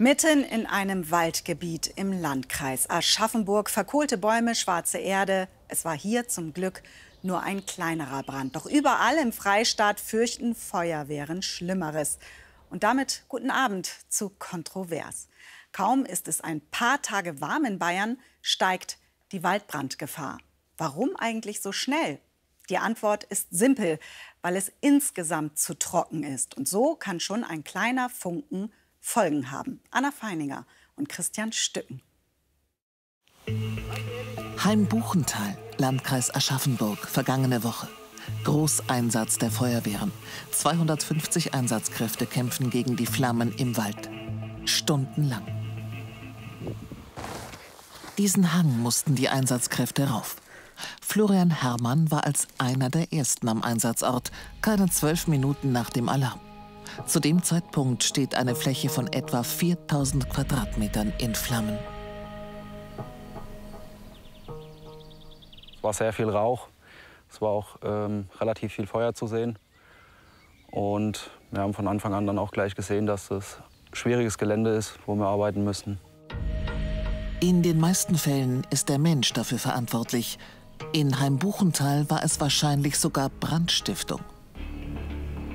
Mitten in einem Waldgebiet im Landkreis Aschaffenburg, verkohlte Bäume, schwarze Erde. Es war hier zum Glück nur ein kleinerer Brand. Doch überall im Freistaat fürchten Feuerwehren Schlimmeres. Und damit guten Abend zu Kontrovers. Kaum ist es ein paar Tage warm in Bayern, steigt die Waldbrandgefahr. Warum eigentlich so schnell? Die Antwort ist simpel, weil es insgesamt zu trocken ist. Und so kann schon ein kleiner Funken Folgen haben. Anna Feininger und Christian Stücken. Heimbuchental, Landkreis Aschaffenburg, vergangene Woche. Großeinsatz der Feuerwehren. 250 Einsatzkräfte kämpfen gegen die Flammen im Wald. Stundenlang. Diesen Hang mussten die Einsatzkräfte rauf. Florian Herrmann war als einer der ersten am Einsatzort, keine zwölf Minuten nach dem Alarm. Zu dem Zeitpunkt steht eine Fläche von etwa 4000 Quadratmetern in Flammen. Es war sehr viel Rauch. Es war auch ähm, relativ viel Feuer zu sehen. Und wir haben von Anfang an dann auch gleich gesehen, dass es schwieriges Gelände ist, wo wir arbeiten müssen. In den meisten Fällen ist der Mensch dafür verantwortlich. In Heimbuchental war es wahrscheinlich sogar Brandstiftung.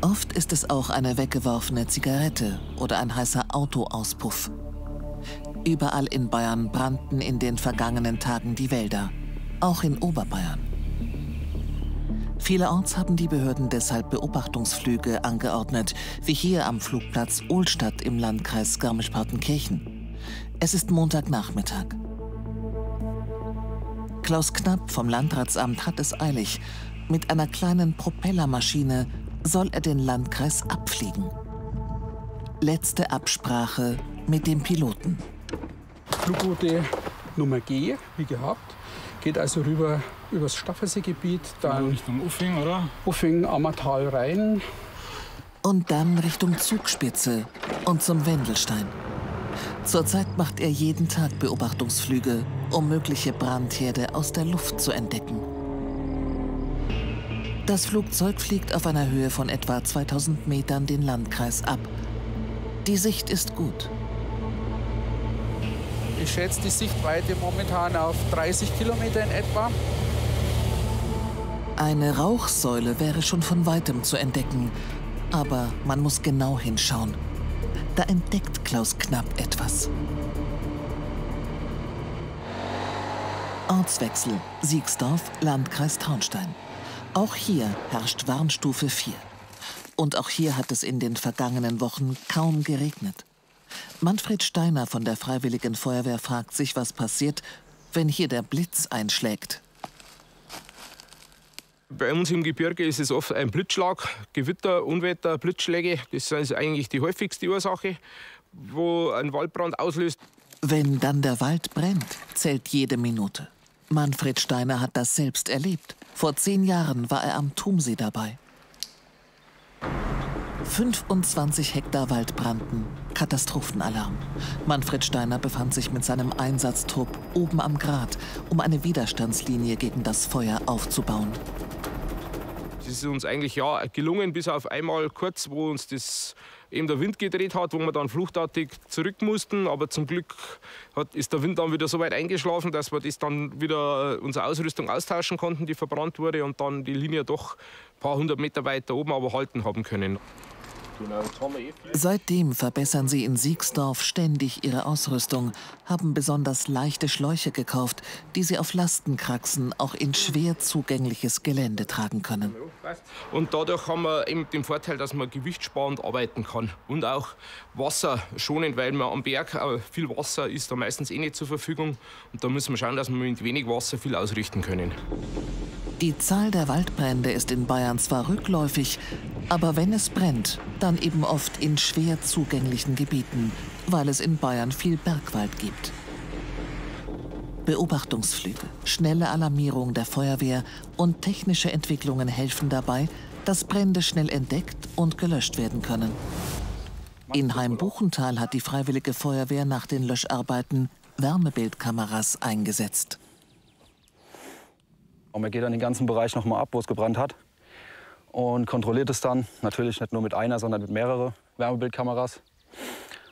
Oft ist es auch eine weggeworfene Zigarette oder ein heißer Autoauspuff. Überall in Bayern brannten in den vergangenen Tagen die Wälder, auch in Oberbayern. Vielerorts haben die Behörden deshalb Beobachtungsflüge angeordnet, wie hier am Flugplatz Ohlstadt im Landkreis Garmisch-Partenkirchen. Es ist Montagnachmittag. Klaus Knapp vom Landratsamt hat es eilig. Mit einer kleinen Propellermaschine soll er den Landkreis abfliegen. Letzte Absprache mit dem Piloten. Flugroute Nummer G, wie gehabt. Geht also rüber übers Staffelseegebiet, dann Richtung Uffing, oder? Uffing, Ammertal rein. Und dann Richtung Zugspitze und zum Wendelstein. Zurzeit macht er jeden Tag Beobachtungsflüge, um mögliche Brandherde aus der Luft zu entdecken. Das Flugzeug fliegt auf einer Höhe von etwa 2000 Metern den Landkreis ab. Die Sicht ist gut. Ich schätze die Sichtweite momentan auf 30 Kilometer in etwa. Eine Rauchsäule wäre schon von weitem zu entdecken, aber man muss genau hinschauen. Da entdeckt Klaus Knapp etwas. Ortswechsel Siegsdorf, Landkreis Traunstein. Auch hier herrscht Warnstufe 4. Und auch hier hat es in den vergangenen Wochen kaum geregnet. Manfred Steiner von der Freiwilligen Feuerwehr fragt sich, was passiert, wenn hier der Blitz einschlägt. Bei uns im Gebirge ist es oft ein Blitzschlag, Gewitter, Unwetter, Blitzschläge. Das ist eigentlich die häufigste Ursache, wo ein Waldbrand auslöst. Wenn dann der Wald brennt, zählt jede Minute. Manfred Steiner hat das selbst erlebt. Vor zehn Jahren war er am Tumsee dabei. 25 Hektar Wald brannten. Katastrophenalarm. Manfred Steiner befand sich mit seinem Einsatztrupp oben am Grat, um eine Widerstandslinie gegen das Feuer aufzubauen. Es ist uns eigentlich ja gelungen, bis auf einmal kurz, wo uns das eben der Wind gedreht hat, wo wir dann fluchtartig zurück mussten. Aber zum Glück hat, ist der Wind dann wieder so weit eingeschlafen, dass wir das dann wieder äh, unsere Ausrüstung austauschen konnten, die verbrannt wurde und dann die Linie doch ein paar hundert Meter weiter oben aber halten haben können. Seitdem verbessern sie in Siegsdorf ständig ihre Ausrüstung, haben besonders leichte Schläuche gekauft, die sie auf Lastenkraxen auch in schwer zugängliches Gelände tragen können. Und dadurch haben wir eben den Vorteil, dass man gewichtssparend arbeiten kann und auch Wasser schonend, weil man am Berg äh, viel Wasser ist da meistens eh nicht zur Verfügung und da müssen wir schauen, dass wir mit wenig Wasser viel ausrichten können. Die Zahl der Waldbrände ist in Bayern zwar rückläufig, aber wenn es brennt, dann eben oft in schwer zugänglichen Gebieten, weil es in Bayern viel Bergwald gibt. Beobachtungsflüge, schnelle Alarmierung der Feuerwehr und technische Entwicklungen helfen dabei, dass Brände schnell entdeckt und gelöscht werden können. In Heimbuchental hat die Freiwillige Feuerwehr nach den Löscharbeiten Wärmebildkameras eingesetzt. Und man geht dann den ganzen Bereich nochmal ab, wo es gebrannt hat. Und kontrolliert es dann. Natürlich nicht nur mit einer, sondern mit mehreren Wärmebildkameras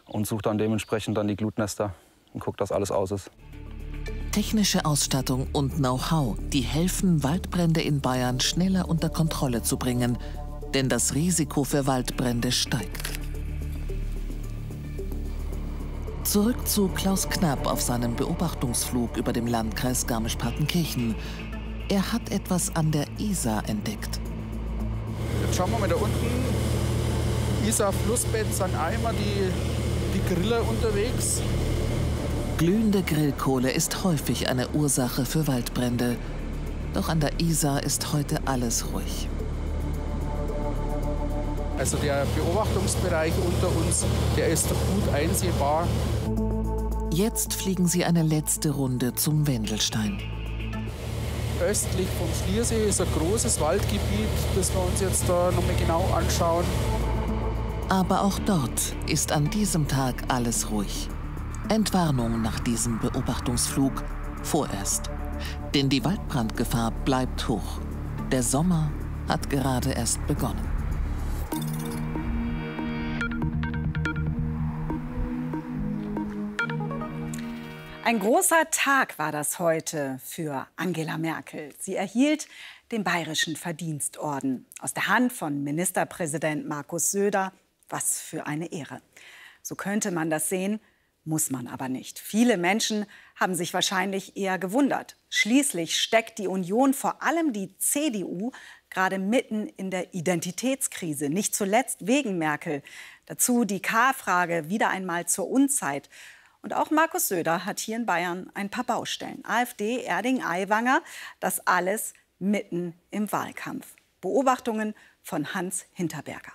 und sucht dann dementsprechend dann die Glutnester und guckt, dass alles aus ist. Technische Ausstattung und Know-how, die helfen, Waldbrände in Bayern schneller unter Kontrolle zu bringen, denn das Risiko für Waldbrände steigt. Zurück zu Klaus Knapp auf seinem Beobachtungsflug über dem Landkreis Garmisch-Partenkirchen. Er hat etwas an der Isar entdeckt. Jetzt schauen wir mal da unten. Isar Flussbett sind einmal die, die Griller unterwegs. Glühende Grillkohle ist häufig eine Ursache für Waldbrände. Doch an der Isar ist heute alles ruhig. Also der Beobachtungsbereich unter uns, der ist gut einsehbar. Jetzt fliegen sie eine letzte Runde zum Wendelstein. Östlich vom Schliersee ist ein großes Waldgebiet, das wir uns jetzt da nochmal genau anschauen. Aber auch dort ist an diesem Tag alles ruhig. Entwarnung nach diesem Beobachtungsflug vorerst. Denn die Waldbrandgefahr bleibt hoch. Der Sommer hat gerade erst begonnen. Ein großer Tag war das heute für Angela Merkel. Sie erhielt den Bayerischen Verdienstorden aus der Hand von Ministerpräsident Markus Söder. Was für eine Ehre. So könnte man das sehen, muss man aber nicht. Viele Menschen haben sich wahrscheinlich eher gewundert. Schließlich steckt die Union, vor allem die CDU, gerade mitten in der Identitätskrise, nicht zuletzt wegen Merkel. Dazu die K-Frage wieder einmal zur Unzeit. Und auch Markus Söder hat hier in Bayern ein paar Baustellen. AfD, Erding, Aiwanger, das alles mitten im Wahlkampf. Beobachtungen von Hans Hinterberger.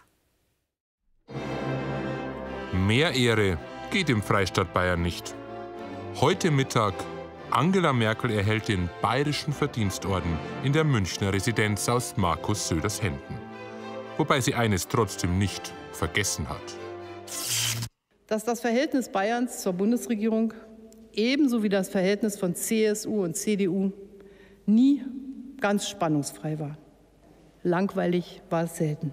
Mehr Ehre geht im Freistaat Bayern nicht. Heute Mittag Angela Merkel erhält den Bayerischen Verdienstorden in der Münchner Residenz aus Markus Söders Händen. Wobei sie eines trotzdem nicht vergessen hat dass das Verhältnis Bayerns zur Bundesregierung ebenso wie das Verhältnis von CSU und CDU nie ganz spannungsfrei war. Langweilig war es selten.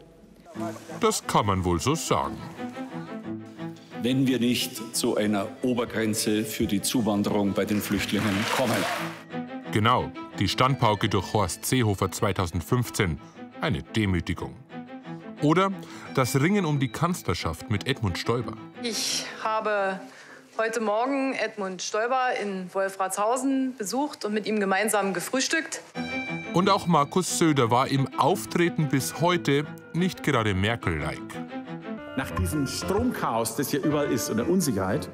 Das kann man wohl so sagen. Wenn wir nicht zu einer Obergrenze für die Zuwanderung bei den Flüchtlingen kommen. Genau, die Standpauke durch Horst Seehofer 2015. Eine Demütigung. Oder das Ringen um die Kanzlerschaft mit Edmund Stoiber. Ich habe heute Morgen Edmund Stoiber in Wolfratshausen besucht und mit ihm gemeinsam gefrühstückt. Und auch Markus Söder war im Auftreten bis heute nicht gerade Merkel-like. Nach diesem Stromchaos, das hier überall ist und der Unsicherheit,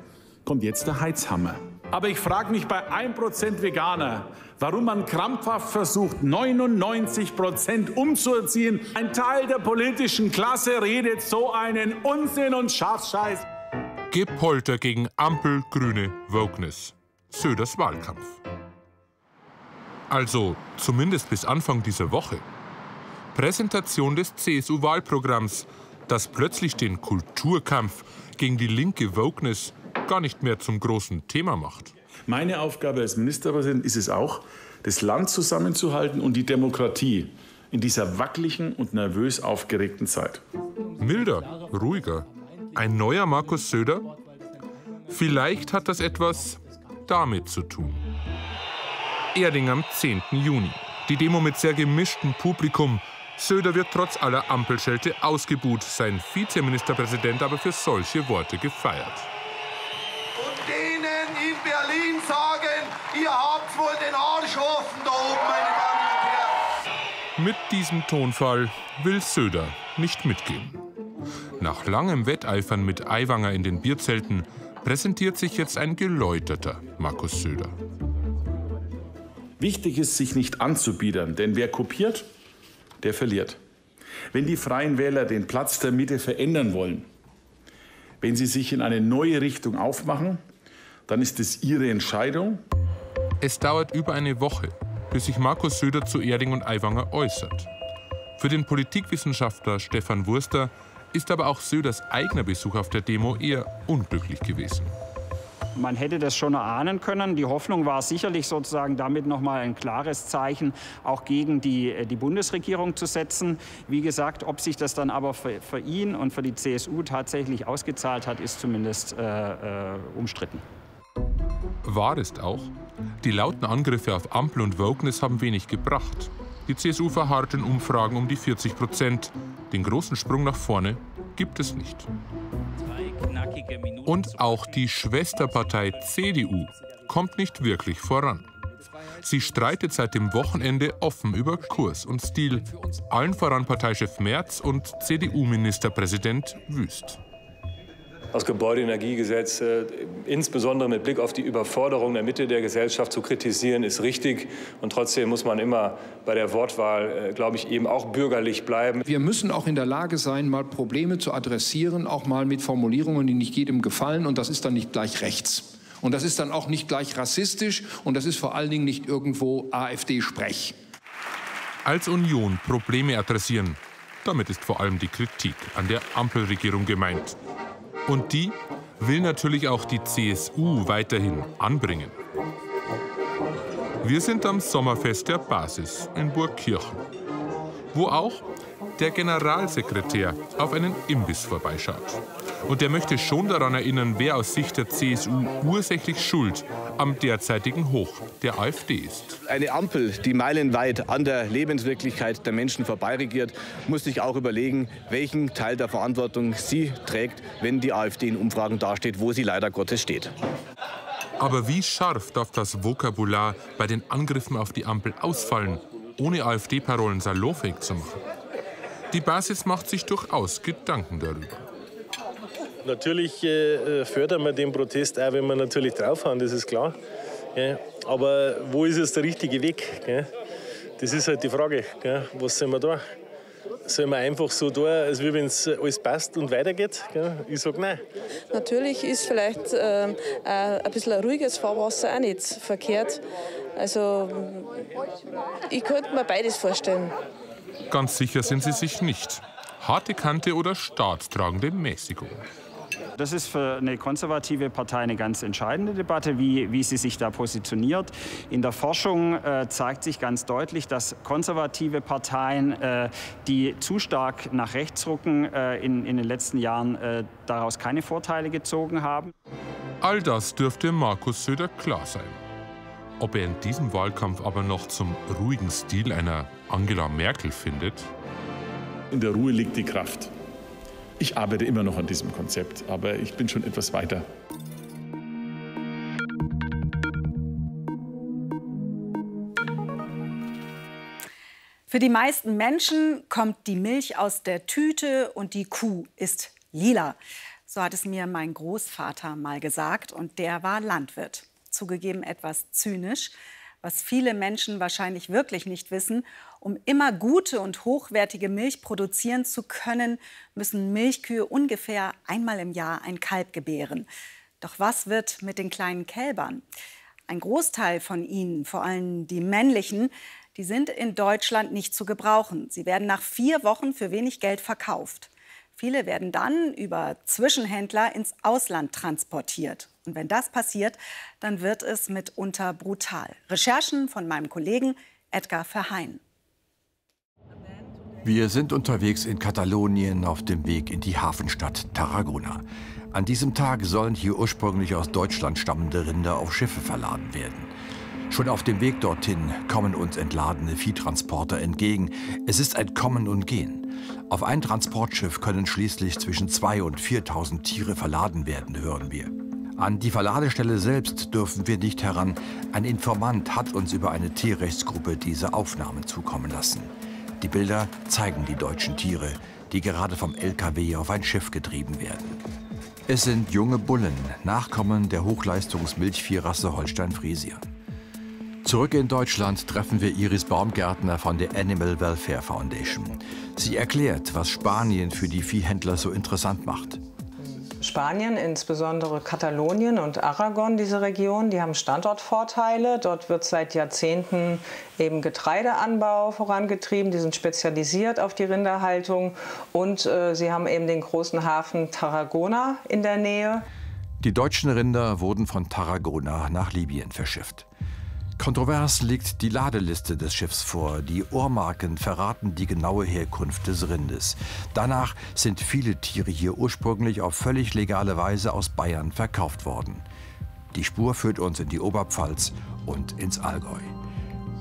kommt jetzt der Heizhammer. Aber ich frage mich bei 1% Veganer, warum man krampfhaft versucht, 99 Prozent umzuerziehen. Ein Teil der politischen Klasse redet so einen Unsinn und Schafscheiß. Gepolter gegen Ampel, Grüne, Wokeness. Söders Wahlkampf. Also zumindest bis Anfang dieser Woche. Präsentation des CSU-Wahlprogramms, das plötzlich den Kulturkampf gegen die linke Wokeness gar nicht mehr zum großen Thema macht. Meine Aufgabe als Ministerpräsident ist es auch, das Land zusammenzuhalten und die Demokratie in dieser wackeligen und nervös aufgeregten Zeit. Milder, ruhiger. Ein neuer Markus Söder? Vielleicht hat das etwas damit zu tun. Erding am 10. Juni. Die Demo mit sehr gemischtem Publikum. Söder wird trotz aller Ampelschelte ausgebuht, sein Vizeministerpräsident aber für solche Worte gefeiert. Ihr habt wohl den Arsch offen da oben, meine Damen und Herren. Mit diesem Tonfall will Söder nicht mitgehen. Nach langem Wetteifern mit Aiwanger in den Bierzelten präsentiert sich jetzt ein geläuterter Markus Söder. Wichtig ist, sich nicht anzubiedern, denn wer kopiert, der verliert. Wenn die Freien Wähler den Platz der Mitte verändern wollen, wenn sie sich in eine neue Richtung aufmachen, dann ist es ihre Entscheidung. Es dauert über eine Woche, bis sich Markus Söder zu Erding und Aiwanger äußert. Für den Politikwissenschaftler Stefan Wurster ist aber auch Söders eigener Besuch auf der Demo eher unglücklich gewesen. man hätte das schon erahnen können. Die Hoffnung war sicherlich sozusagen damit noch mal ein klares Zeichen auch gegen die, äh, die Bundesregierung zu setzen. Wie gesagt, ob sich das dann aber für, für ihn und für die CSU tatsächlich ausgezahlt hat, ist zumindest äh, äh, umstritten. Wahr ist auch, die lauten Angriffe auf Ampel und Wokeness haben wenig gebracht. Die CSU verharrt in Umfragen um die 40 Prozent. Den großen Sprung nach vorne gibt es nicht. Und auch die Schwesterpartei CDU kommt nicht wirklich voran. Sie streitet seit dem Wochenende offen über Kurs und Stil, allen voran Parteichef Merz und CDU-Ministerpräsident Wüst. Das Gebäudeenergiegesetz, äh, insbesondere mit Blick auf die Überforderung der Mitte der Gesellschaft zu kritisieren, ist richtig. Und trotzdem muss man immer bei der Wortwahl, äh, glaube ich, eben auch bürgerlich bleiben. Wir müssen auch in der Lage sein, mal Probleme zu adressieren, auch mal mit Formulierungen, die nicht jedem gefallen. Und das ist dann nicht gleich rechts. Und das ist dann auch nicht gleich rassistisch. Und das ist vor allen Dingen nicht irgendwo AfD-Sprech. Als Union Probleme adressieren, damit ist vor allem die Kritik an der Ampelregierung gemeint. Und die will natürlich auch die CSU weiterhin anbringen. Wir sind am Sommerfest der Basis in Burgkirchen, wo auch der Generalsekretär auf einen Imbiss vorbeischaut. Und der möchte schon daran erinnern, wer aus Sicht der CSU ursächlich schuld am derzeitigen Hoch der AfD ist. Eine Ampel, die meilenweit an der Lebenswirklichkeit der Menschen vorbeiregiert, muss sich auch überlegen, welchen Teil der Verantwortung sie trägt, wenn die AfD in Umfragen dasteht, wo sie leider Gottes steht. Aber wie scharf darf das Vokabular bei den Angriffen auf die Ampel ausfallen, ohne AfD-Parolen salonfähig zu machen? Die Basis macht sich durchaus Gedanken darüber. Natürlich äh, fördern wir den Protest auch, wenn wir natürlich draufhauen, das ist klar. Ja. Aber wo ist jetzt der richtige Weg? Ja. Das ist halt die Frage. Ja. Was sollen wir da? Sollen wir einfach so tun, als wenn es alles passt und weitergeht? Ich sage nein. Natürlich ist vielleicht äh, ein bisschen ein ruhiges Fahrwasser auch nicht verkehrt. Also ich könnte mir beides vorstellen. Ganz sicher sind sie sich nicht. Harte Kante oder staatstragende Mäßigung. Das ist für eine konservative Partei eine ganz entscheidende Debatte, wie, wie sie sich da positioniert. In der Forschung äh, zeigt sich ganz deutlich, dass konservative Parteien, äh, die zu stark nach rechts rücken, äh, in, in den letzten Jahren äh, daraus keine Vorteile gezogen haben. All das dürfte Markus Söder klar sein. Ob er in diesem Wahlkampf aber noch zum ruhigen Stil einer Angela Merkel findet? In der Ruhe liegt die Kraft. Ich arbeite immer noch an diesem Konzept, aber ich bin schon etwas weiter. Für die meisten Menschen kommt die Milch aus der Tüte und die Kuh ist lila. So hat es mir mein Großvater mal gesagt und der war Landwirt. Zugegeben etwas zynisch, was viele Menschen wahrscheinlich wirklich nicht wissen. Um immer gute und hochwertige Milch produzieren zu können, müssen Milchkühe ungefähr einmal im Jahr ein Kalb gebären. Doch was wird mit den kleinen Kälbern? Ein Großteil von ihnen, vor allem die männlichen, die sind in Deutschland nicht zu gebrauchen. Sie werden nach vier Wochen für wenig Geld verkauft. Viele werden dann über Zwischenhändler ins Ausland transportiert. Und wenn das passiert, dann wird es mitunter brutal. Recherchen von meinem Kollegen Edgar Verheyen. Wir sind unterwegs in Katalonien auf dem Weg in die Hafenstadt Tarragona. An diesem Tag sollen hier ursprünglich aus Deutschland stammende Rinder auf Schiffe verladen werden. Schon auf dem Weg dorthin kommen uns entladene Viehtransporter entgegen. Es ist ein Kommen und Gehen. Auf ein Transportschiff können schließlich zwischen 2.000 und 4.000 Tiere verladen werden, hören wir. An die Verladestelle selbst dürfen wir nicht heran. Ein Informant hat uns über eine Tierrechtsgruppe diese Aufnahmen zukommen lassen. Die Bilder zeigen die deutschen Tiere, die gerade vom LKW auf ein Schiff getrieben werden. Es sind junge Bullen, Nachkommen der Hochleistungsmilchviehrasse Holstein-Friesian. Zurück in Deutschland treffen wir Iris Baumgärtner von der Animal Welfare Foundation. Sie erklärt, was Spanien für die Viehhändler so interessant macht. Spanien, insbesondere Katalonien und Aragon, diese Region, die haben Standortvorteile. Dort wird seit Jahrzehnten eben Getreideanbau vorangetrieben. Die sind spezialisiert auf die Rinderhaltung und äh, sie haben eben den großen Hafen Tarragona in der Nähe. Die deutschen Rinder wurden von Tarragona nach Libyen verschifft. Kontrovers liegt die Ladeliste des Schiffs vor. Die Ohrmarken verraten die genaue Herkunft des Rindes. Danach sind viele Tiere hier ursprünglich auf völlig legale Weise aus Bayern verkauft worden. Die Spur führt uns in die Oberpfalz und ins Allgäu.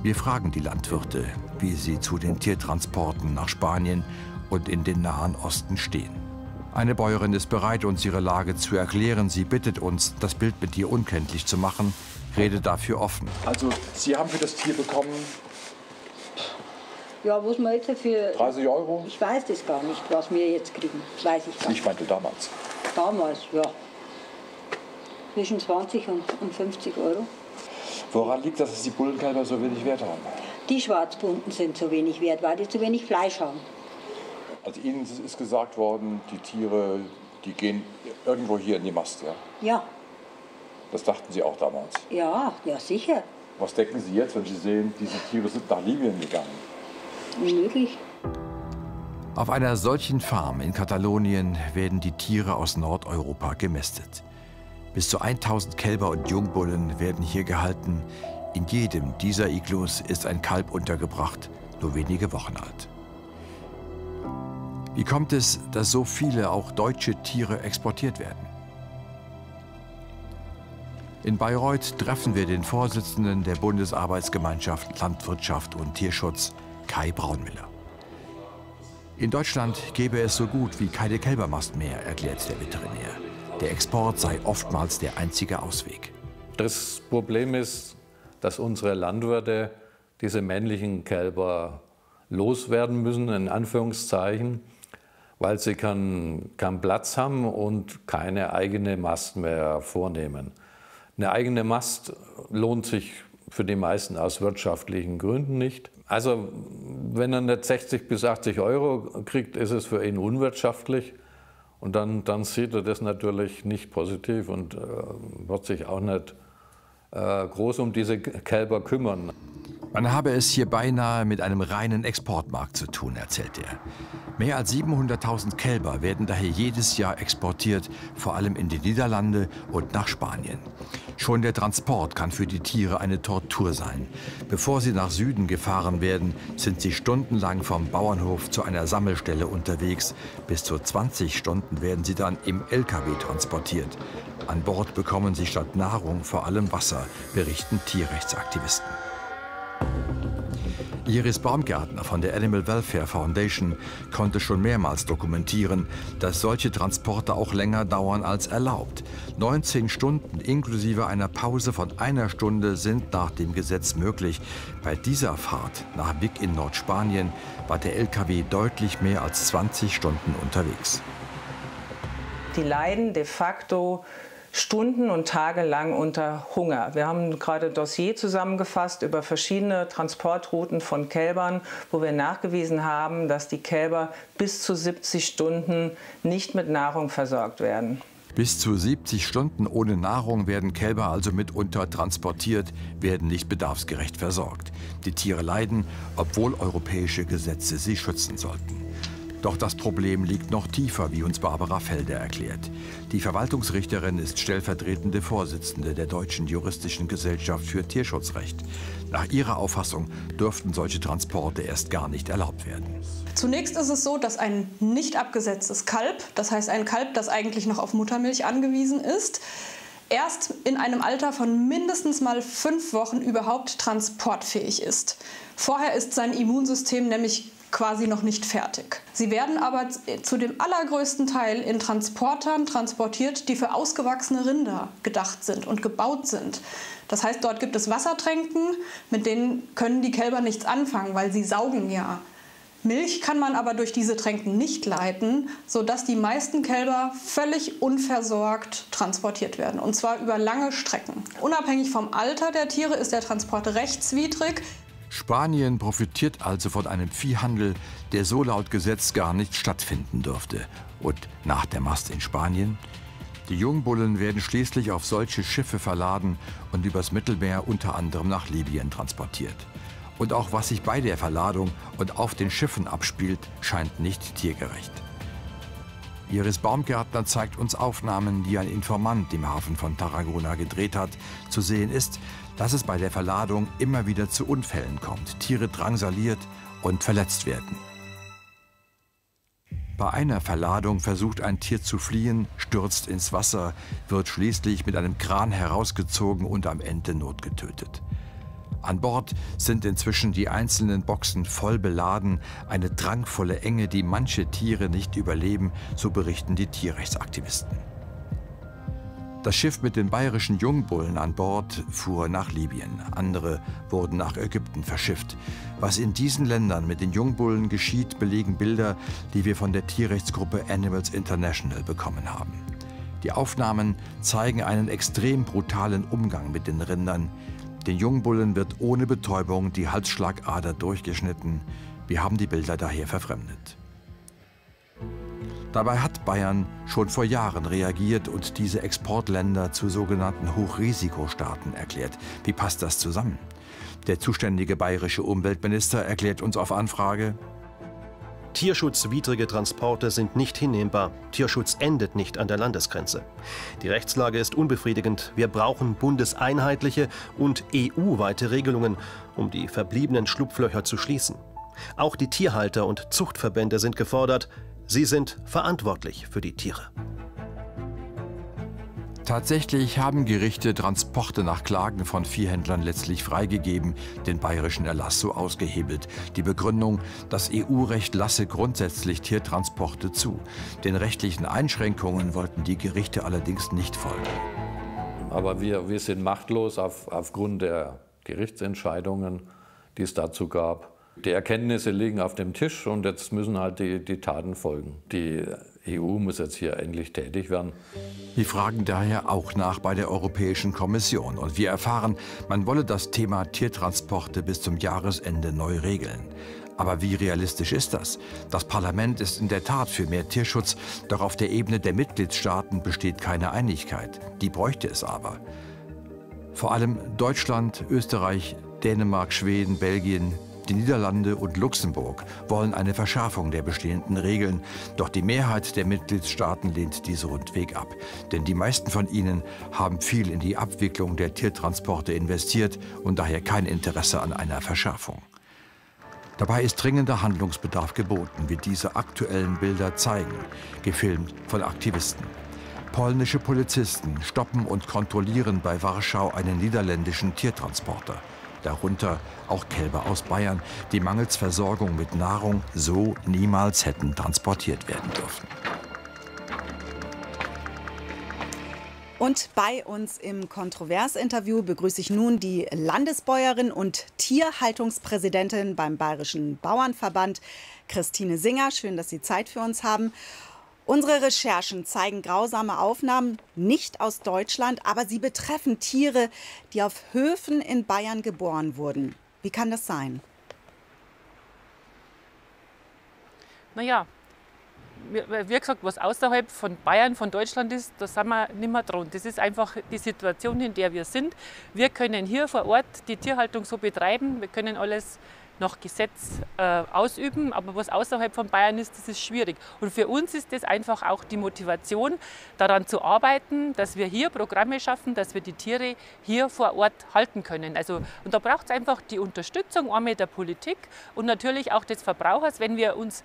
Wir fragen die Landwirte, wie sie zu den Tiertransporten nach Spanien und in den Nahen Osten stehen. Eine Bäuerin ist bereit, uns ihre Lage zu erklären. Sie bittet uns, das Bild mit ihr unkenntlich zu machen rede dafür offen. Also Sie haben für das Tier bekommen ja, was wir jetzt für. 30 Euro? Ich weiß das gar nicht, was wir jetzt kriegen. Das weiß ich gar nicht. Ich meinte damals. Damals, ja. Zwischen 20 und, und 50 Euro. Woran liegt das, dass die Bullenkälber so wenig Wert haben? Die Schwarzbunten sind so wenig wert, weil die zu wenig Fleisch haben. Also Ihnen ist gesagt worden, die Tiere, die gehen irgendwo hier in die Mast, ja? Ja, das dachten Sie auch damals? Ja, ja sicher. Was denken Sie jetzt, wenn Sie sehen, diese Tiere sind nach Libyen gegangen? Unmöglich. Auf einer solchen Farm in Katalonien werden die Tiere aus Nordeuropa gemästet. Bis zu 1000 Kälber und Jungbullen werden hier gehalten. In jedem dieser Iglus ist ein Kalb untergebracht, nur wenige Wochen alt. Wie kommt es, dass so viele auch deutsche Tiere exportiert werden? In Bayreuth treffen wir den Vorsitzenden der Bundesarbeitsgemeinschaft Landwirtschaft und Tierschutz, Kai Braunmüller. In Deutschland gäbe es so gut wie keine Kälbermast mehr, erklärt der Veterinär. Der Export sei oftmals der einzige Ausweg. Das Problem ist, dass unsere Landwirte diese männlichen Kälber loswerden müssen, in Anführungszeichen, weil sie keinen kein Platz haben und keine eigene Mast mehr vornehmen. Eine eigene Mast lohnt sich für die meisten aus wirtschaftlichen Gründen nicht. Also wenn er nicht 60 bis 80 Euro kriegt, ist es für ihn unwirtschaftlich. Und dann, dann sieht er das natürlich nicht positiv und äh, wird sich auch nicht äh, groß um diese Kälber kümmern. Man habe es hier beinahe mit einem reinen Exportmarkt zu tun, erzählt er. Mehr als 700.000 Kälber werden daher jedes Jahr exportiert, vor allem in die Niederlande und nach Spanien. Schon der Transport kann für die Tiere eine Tortur sein. Bevor sie nach Süden gefahren werden, sind sie stundenlang vom Bauernhof zu einer Sammelstelle unterwegs. Bis zu 20 Stunden werden sie dann im LKW transportiert. An Bord bekommen sie statt Nahrung vor allem Wasser, berichten Tierrechtsaktivisten. Iris Baumgärtner von der Animal Welfare Foundation konnte schon mehrmals dokumentieren, dass solche Transporte auch länger dauern als erlaubt. 19 Stunden inklusive einer Pause von einer Stunde sind nach dem Gesetz möglich. Bei dieser Fahrt nach Wick in Nordspanien war der LKW deutlich mehr als 20 Stunden unterwegs. Die leiden de facto Stunden und Tage lang unter Hunger. Wir haben gerade ein Dossier zusammengefasst über verschiedene Transportrouten von Kälbern, wo wir nachgewiesen haben, dass die Kälber bis zu 70 Stunden nicht mit Nahrung versorgt werden. Bis zu 70 Stunden ohne Nahrung werden Kälber also mitunter transportiert, werden nicht bedarfsgerecht versorgt. Die Tiere leiden, obwohl europäische Gesetze sie schützen sollten. Doch das Problem liegt noch tiefer, wie uns Barbara Felder erklärt. Die Verwaltungsrichterin ist stellvertretende Vorsitzende der Deutschen Juristischen Gesellschaft für Tierschutzrecht. Nach ihrer Auffassung dürften solche Transporte erst gar nicht erlaubt werden. Zunächst ist es so, dass ein nicht abgesetztes Kalb, das heißt ein Kalb, das eigentlich noch auf Muttermilch angewiesen ist, erst in einem Alter von mindestens mal fünf Wochen überhaupt transportfähig ist. Vorher ist sein Immunsystem nämlich quasi noch nicht fertig. Sie werden aber zu dem allergrößten Teil in Transportern transportiert, die für ausgewachsene Rinder gedacht sind und gebaut sind. Das heißt, dort gibt es Wassertränken, mit denen können die Kälber nichts anfangen, weil sie saugen ja. Milch kann man aber durch diese Tränken nicht leiten, sodass die meisten Kälber völlig unversorgt transportiert werden, und zwar über lange Strecken. Unabhängig vom Alter der Tiere ist der Transport rechtswidrig. Spanien profitiert also von einem Viehhandel, der so laut Gesetz gar nicht stattfinden dürfte. Und nach der Mast in Spanien? Die Jungbullen werden schließlich auf solche Schiffe verladen und übers Mittelmeer unter anderem nach Libyen transportiert. Und auch was sich bei der Verladung und auf den Schiffen abspielt, scheint nicht tiergerecht. Iris Baumgärtner zeigt uns Aufnahmen, die ein Informant im Hafen von Tarragona gedreht hat. Zu sehen ist, dass es bei der Verladung immer wieder zu Unfällen kommt, Tiere drangsaliert und verletzt werden. Bei einer Verladung versucht ein Tier zu fliehen, stürzt ins Wasser, wird schließlich mit einem Kran herausgezogen und am Ende notgetötet. An Bord sind inzwischen die einzelnen Boxen voll beladen, eine drangvolle Enge, die manche Tiere nicht überleben, so berichten die Tierrechtsaktivisten. Das Schiff mit den bayerischen Jungbullen an Bord fuhr nach Libyen. Andere wurden nach Ägypten verschifft. Was in diesen Ländern mit den Jungbullen geschieht, belegen Bilder, die wir von der Tierrechtsgruppe Animals International bekommen haben. Die Aufnahmen zeigen einen extrem brutalen Umgang mit den Rindern. Den Jungbullen wird ohne Betäubung die Halsschlagader durchgeschnitten. Wir haben die Bilder daher verfremdet. Dabei hat Bayern schon vor Jahren reagiert und diese Exportländer zu sogenannten Hochrisikostaaten erklärt. Wie passt das zusammen? Der zuständige bayerische Umweltminister erklärt uns auf Anfrage, Tierschutzwidrige Transporte sind nicht hinnehmbar. Tierschutz endet nicht an der Landesgrenze. Die Rechtslage ist unbefriedigend. Wir brauchen bundeseinheitliche und EU-weite Regelungen, um die verbliebenen Schlupflöcher zu schließen. Auch die Tierhalter und Zuchtverbände sind gefordert. Sie sind verantwortlich für die Tiere. Tatsächlich haben Gerichte Transporte nach Klagen von Viehhändlern letztlich freigegeben, den bayerischen Erlass so ausgehebelt. Die Begründung, das EU-Recht lasse grundsätzlich Tiertransporte zu. Den rechtlichen Einschränkungen wollten die Gerichte allerdings nicht folgen. Aber wir, wir sind machtlos auf, aufgrund der Gerichtsentscheidungen, die es dazu gab. Die Erkenntnisse liegen auf dem Tisch und jetzt müssen halt die, die Taten folgen. Die EU muss jetzt hier endlich tätig werden. Wir fragen daher auch nach bei der Europäischen Kommission und wir erfahren, man wolle das Thema Tiertransporte bis zum Jahresende neu regeln. Aber wie realistisch ist das? Das Parlament ist in der Tat für mehr Tierschutz, doch auf der Ebene der Mitgliedstaaten besteht keine Einigkeit. Die bräuchte es aber. Vor allem Deutschland, Österreich, Dänemark, Schweden, Belgien, die Niederlande und Luxemburg wollen eine Verschärfung der bestehenden Regeln, doch die Mehrheit der Mitgliedstaaten lehnt diese rundweg ab. Denn die meisten von ihnen haben viel in die Abwicklung der Tiertransporte investiert und daher kein Interesse an einer Verschärfung. Dabei ist dringender Handlungsbedarf geboten, wie diese aktuellen Bilder zeigen, gefilmt von Aktivisten. Polnische Polizisten stoppen und kontrollieren bei Warschau einen niederländischen Tiertransporter darunter auch Kälber aus Bayern, die mangels Versorgung mit Nahrung so niemals hätten transportiert werden dürfen. Und bei uns im Kontroversinterview begrüße ich nun die Landesbäuerin und Tierhaltungspräsidentin beim Bayerischen Bauernverband, Christine Singer. Schön, dass Sie Zeit für uns haben. Unsere Recherchen zeigen grausame Aufnahmen nicht aus Deutschland, aber sie betreffen Tiere, die auf Höfen in Bayern geboren wurden. Wie kann das sein? Naja, wie gesagt, was außerhalb von Bayern, von Deutschland ist, da sind wir nicht mehr dran. Das ist einfach die Situation, in der wir sind. Wir können hier vor Ort die Tierhaltung so betreiben, wir können alles nach Gesetz äh, ausüben. Aber was außerhalb von Bayern ist, das ist schwierig. Und für uns ist das einfach auch die Motivation, daran zu arbeiten, dass wir hier Programme schaffen, dass wir die Tiere hier vor Ort halten können. Also, und da braucht es einfach die Unterstützung einmal der Politik und natürlich auch des Verbrauchers, wenn wir uns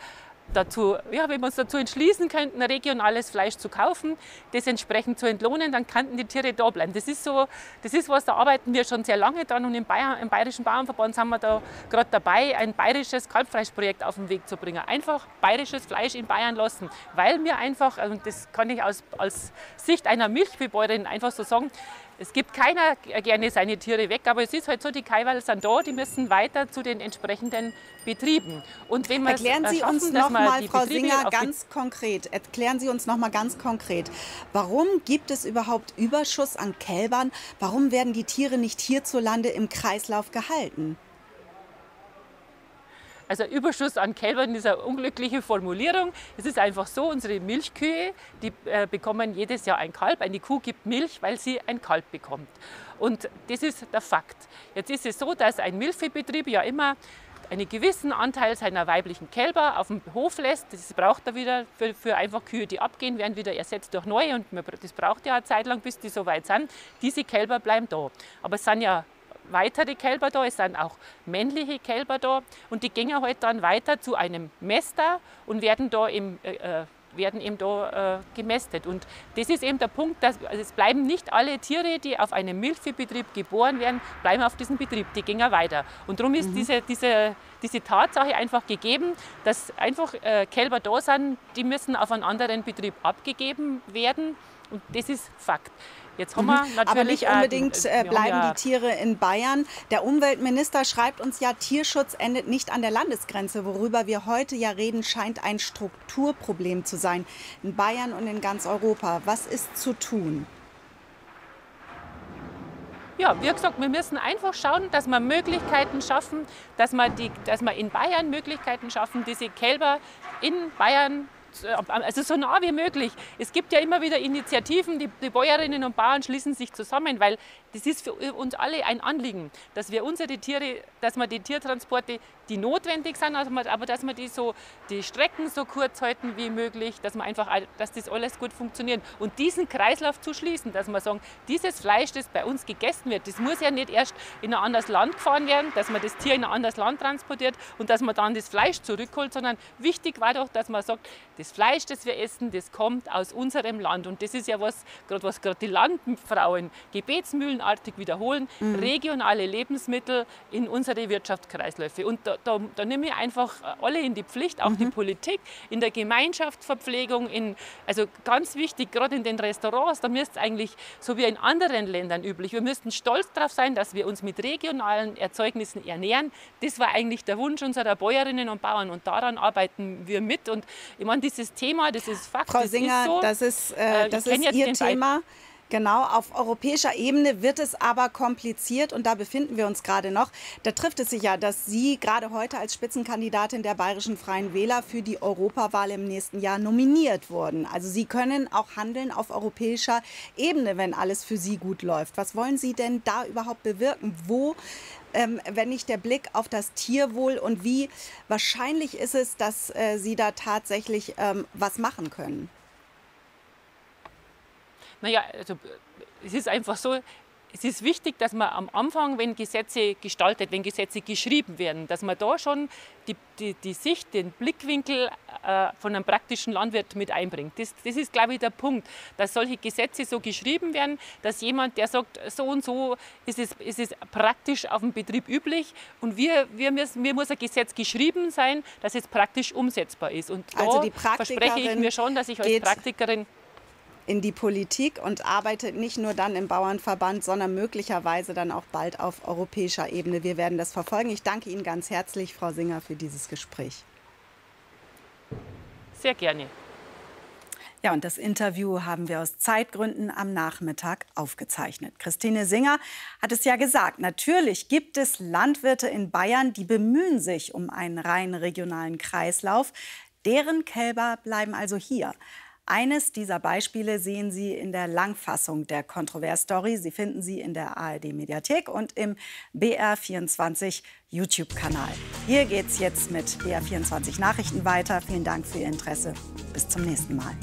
dazu, ja, wenn wir uns dazu entschließen könnten, regionales Fleisch zu kaufen, das entsprechend zu entlohnen, dann könnten die Tiere da bleiben. Das ist so, das ist was, da arbeiten wir schon sehr lange dran und im, Bayern, im Bayerischen Bauernverband sind wir da gerade dabei, ein bayerisches Kalbfleischprojekt auf den Weg zu bringen. Einfach bayerisches Fleisch in Bayern lassen, weil wir einfach, und also das kann ich aus, aus Sicht einer Milchviehbäuerin einfach so sagen, es gibt keiner gerne seine Tiere weg, aber es ist halt so, die Kaiwal sind da, die müssen weiter zu den entsprechenden Betrieben. Und wenn Erklären Sie uns noch mal, Frau Betriebe Singer, ganz konkret, erklären Sie uns noch mal ganz konkret, warum gibt es überhaupt Überschuss an Kälbern? Warum werden die Tiere nicht hierzulande im Kreislauf gehalten? Also Überschuss an Kälbern ist eine unglückliche Formulierung. Es ist einfach so, unsere Milchkühe, die äh, bekommen jedes Jahr ein Kalb. Eine Kuh gibt Milch, weil sie ein Kalb bekommt. Und das ist der Fakt. Jetzt ist es so, dass ein Milchviehbetrieb ja immer einen gewissen Anteil seiner weiblichen Kälber auf dem Hof lässt. Das braucht er wieder für, für einfach Kühe, die abgehen, werden wieder ersetzt durch neue und das braucht ja eine Zeit lang, bis die so weit sind. Diese Kälber bleiben da. Aber es sind ja weitere Kälber da, es sind auch männliche Kälber da und die gehen halt dann weiter zu einem Mester und werden da im äh, äh werden eben da äh, gemästet. Und das ist eben der Punkt, dass also es bleiben nicht alle Tiere, die auf einem Milchviehbetrieb geboren werden, bleiben auf diesem Betrieb, die gehen weiter. Und darum ist mhm. diese, diese, diese Tatsache einfach gegeben, dass einfach äh, Kälber da sind, die müssen auf einen anderen Betrieb abgegeben werden. Und das ist Fakt. Jetzt haben wir natürlich mhm. Aber nicht unbedingt äh, bleiben ja die Tiere in Bayern. Der Umweltminister schreibt uns ja, Tierschutz endet nicht an der Landesgrenze. Worüber wir heute ja reden, scheint ein Strukturproblem zu sein. In Bayern und in ganz Europa. Was ist zu tun? Ja, wie gesagt, wir müssen einfach schauen, dass wir Möglichkeiten schaffen, dass wir, die, dass wir in Bayern Möglichkeiten schaffen, diese Kälber in Bayern äh, also so nah wie möglich. Es gibt ja immer wieder Initiativen, die, die Bäuerinnen und Bauern schließen sich zusammen, weil das ist für uns alle ein Anliegen, dass wir unsere Tiere, dass wir die Tiertransporte, die notwendig sind, also aber dass wir die, so, die Strecken so kurz halten wie möglich, dass, man einfach, dass das alles gut funktioniert. Und diesen Kreislauf zu schließen, dass wir sagen, dieses Fleisch, das bei uns gegessen wird, das muss ja nicht erst in ein anderes Land gefahren werden, dass man das Tier in ein anderes Land transportiert und dass man dann das Fleisch zurückholt, sondern wichtig war doch, dass man sagt, das Fleisch, das wir essen, das kommt aus unserem Land. Und das ist ja was, gerade was gerade die Landfrauen gebetsmühlenartig wiederholen, mhm. regionale Lebensmittel in unsere Wirtschaftskreisläufe. Und da, da, da nehme ich einfach alle in die Pflicht, auch mhm. die Politik, in der Gemeinschaftsverpflegung, in, also ganz wichtig, gerade in den Restaurants, da müsste es eigentlich, so wie in anderen Ländern üblich, wir müssten stolz darauf sein, dass wir uns mit regionalen Erzeugnissen ernähren. Das war eigentlich der Wunsch unserer Bäuerinnen und Bauern und daran arbeiten wir mit. Und ich meine, dieses Thema, das ist Fakt, Frau Singer, das ist, so. das ist, äh, das ist Ihr Thema. Genau, auf europäischer Ebene wird es aber kompliziert und da befinden wir uns gerade noch. Da trifft es sich ja, dass Sie gerade heute als Spitzenkandidatin der Bayerischen Freien Wähler für die Europawahl im nächsten Jahr nominiert wurden. Also Sie können auch handeln auf europäischer Ebene, wenn alles für Sie gut läuft. Was wollen Sie denn da überhaupt bewirken? Wo ähm, wenn nicht der Blick auf das Tierwohl und wie wahrscheinlich ist es, dass äh, Sie da tatsächlich ähm, was machen können? Naja, also es ist einfach so, es ist wichtig, dass man am Anfang, wenn Gesetze gestaltet, wenn Gesetze geschrieben werden, dass man da schon die, die, die Sicht, den Blickwinkel äh, von einem praktischen Landwirt mit einbringt. Das, das ist, glaube ich, der Punkt, dass solche Gesetze so geschrieben werden, dass jemand, der sagt, so und so ist es, ist es praktisch auf dem Betrieb üblich und wir, wir müssen, mir muss ein Gesetz geschrieben sein, dass es praktisch umsetzbar ist. Und da also verspreche ich mir schon, dass ich als Praktikerin in die Politik und arbeitet nicht nur dann im Bauernverband, sondern möglicherweise dann auch bald auf europäischer Ebene. Wir werden das verfolgen. Ich danke Ihnen ganz herzlich, Frau Singer, für dieses Gespräch. Sehr gerne. Ja, und das Interview haben wir aus Zeitgründen am Nachmittag aufgezeichnet. Christine Singer hat es ja gesagt, natürlich gibt es Landwirte in Bayern, die bemühen sich um einen rein regionalen Kreislauf. Deren Kälber bleiben also hier. Eines dieser Beispiele sehen Sie in der Langfassung der Kontrovers-Story. Sie finden sie in der ARD-Mediathek und im BR24 YouTube-Kanal. Hier geht's jetzt mit BR24 Nachrichten weiter. Vielen Dank für Ihr Interesse. Bis zum nächsten Mal.